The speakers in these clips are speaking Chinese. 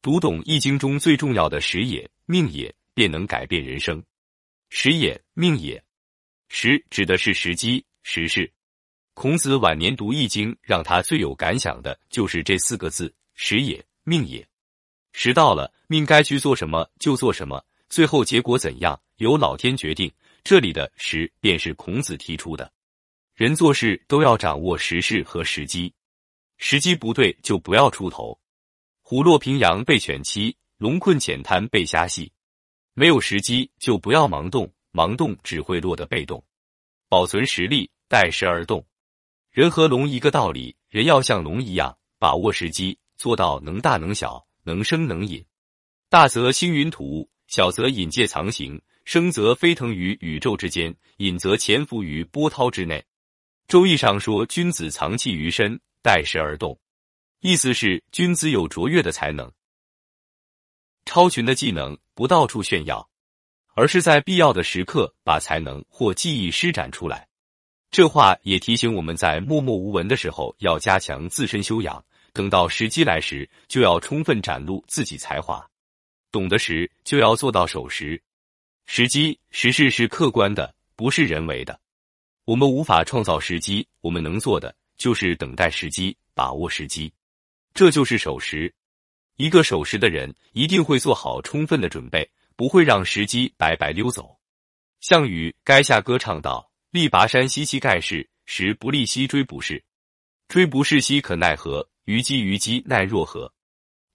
读懂《易经》中最重要的时也、命也，便能改变人生。时也、命也，时指的是时机、时事。孔子晚年读《易经》，让他最有感想的就是这四个字：时也、命也。时到了，命该去做什么就做什么，最后结果怎样由老天决定。这里的时便是孔子提出的，人做事都要掌握时势和时机，时机不对就不要出头。虎落平阳被犬欺，龙困浅滩被虾戏。没有时机就不要盲动，盲动只会落得被动。保存实力，待时而动。人和龙一个道理，人要像龙一样把握时机，做到能大能小，能生能隐。大则星云吐雾，小则隐介藏形，生则飞腾于宇宙之间，隐则潜伏于波涛之内。周易上说：“君子藏器于身，待时而动。”意思是，君子有卓越的才能、超群的技能，不到处炫耀，而是在必要的时刻把才能或技艺施展出来。这话也提醒我们在默默无闻的时候要加强自身修养，等到时机来时，就要充分展露自己才华。懂得时，就要做到守时。时机、时事是客观的，不是人为的。我们无法创造时机，我们能做的就是等待时机，把握时机。这就是守时。一个守时的人一定会做好充分的准备，不会让时机白白溜走。项羽垓下歌唱道：“力拔山兮气盖世，时不利兮骓不逝。骓不逝兮可奈何？虞姬虞姬奈若何？”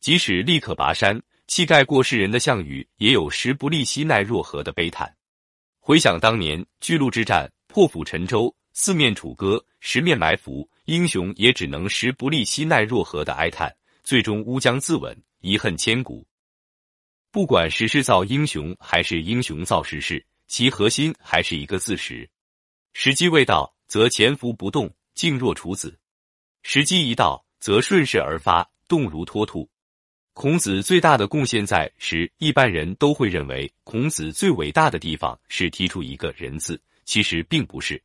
即使力可拔山，气盖过世人的项羽，也有时不利兮奈若何的悲叹。回想当年巨鹿之战，破釜沉舟，四面楚歌，十面埋伏。英雄也只能时不利兮奈若何的哀叹，最终乌江自刎，遗恨千古。不管时势造英雄，还是英雄造时势，其核心还是一个字时。时机未到，则潜伏不动，静若处子；时机一到，则顺势而发，动如脱兔。孔子最大的贡献在时，一般人都会认为孔子最伟大的地方是提出一个人字，其实并不是。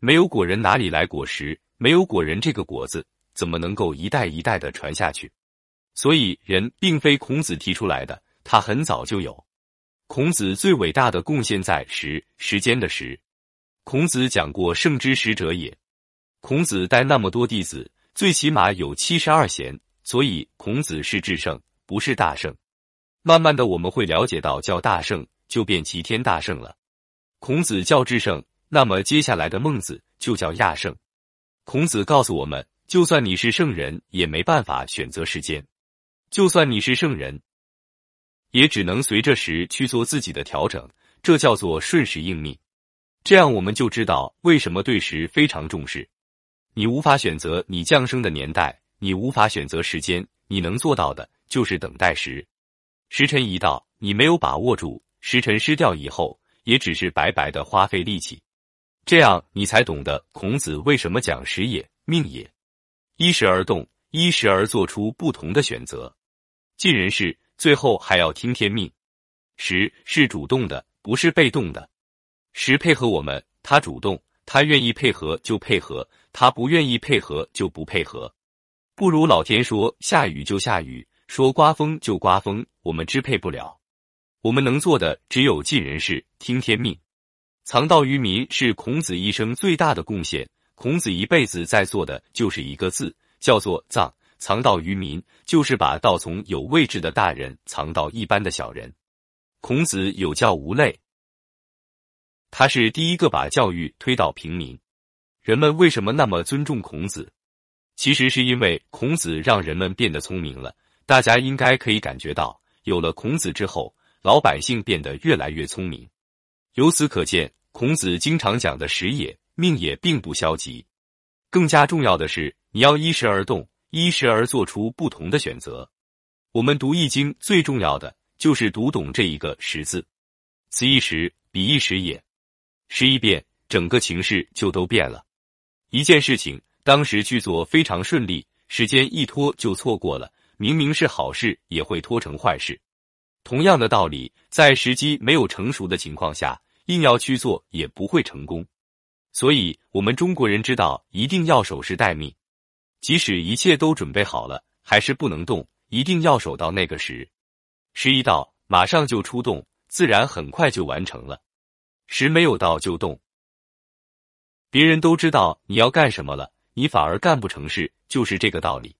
没有果仁，哪里来果实？没有果仁这个果子，怎么能够一代一代的传下去？所以，人并非孔子提出来的，他很早就有。孔子最伟大的贡献在时，时间的时。孔子讲过“圣之时者也”。孔子带那么多弟子，最起码有七十二贤，所以孔子是至圣，不是大圣。慢慢的，我们会了解到，叫大圣就变齐天大圣了。孔子叫至圣，那么接下来的孟子就叫亚圣。孔子告诉我们，就算你是圣人，也没办法选择时间；就算你是圣人，也只能随着时去做自己的调整。这叫做顺时应命。这样我们就知道为什么对时非常重视。你无法选择你降生的年代，你无法选择时间，你能做到的就是等待时。时辰一到，你没有把握住，时辰失掉以后，也只是白白的花费力气。这样你才懂得孔子为什么讲时也命也，依时而动，依时而做出不同的选择。尽人事，最后还要听天命。时是主动的，不是被动的。时配合我们，他主动，他愿意配合就配合，他不愿意配合就不配合。不如老天说下雨就下雨，说刮风就刮风，我们支配不了。我们能做的只有尽人事，听天命。藏道于民是孔子一生最大的贡献。孔子一辈子在做的就是一个字，叫做藏。藏道于民，就是把道从有位置的大人藏到一般的小人。孔子有教无类，他是第一个把教育推到平民。人们为什么那么尊重孔子？其实是因为孔子让人们变得聪明了。大家应该可以感觉到，有了孔子之后，老百姓变得越来越聪明。由此可见。孔子经常讲的时也命也并不消极，更加重要的是你要依时而动，依时而做出不同的选择。我们读易经最重要的就是读懂这一个时字，此一时，彼一时也。时一变，整个情势就都变了。一件事情当时去做非常顺利，时间一拖就错过了，明明是好事也会拖成坏事。同样的道理，在时机没有成熟的情况下。硬要去做也不会成功，所以我们中国人知道一定要守时待命，即使一切都准备好了，还是不能动，一定要守到那个时。时一到，马上就出动，自然很快就完成了。时没有到就动，别人都知道你要干什么了，你反而干不成事，就是这个道理。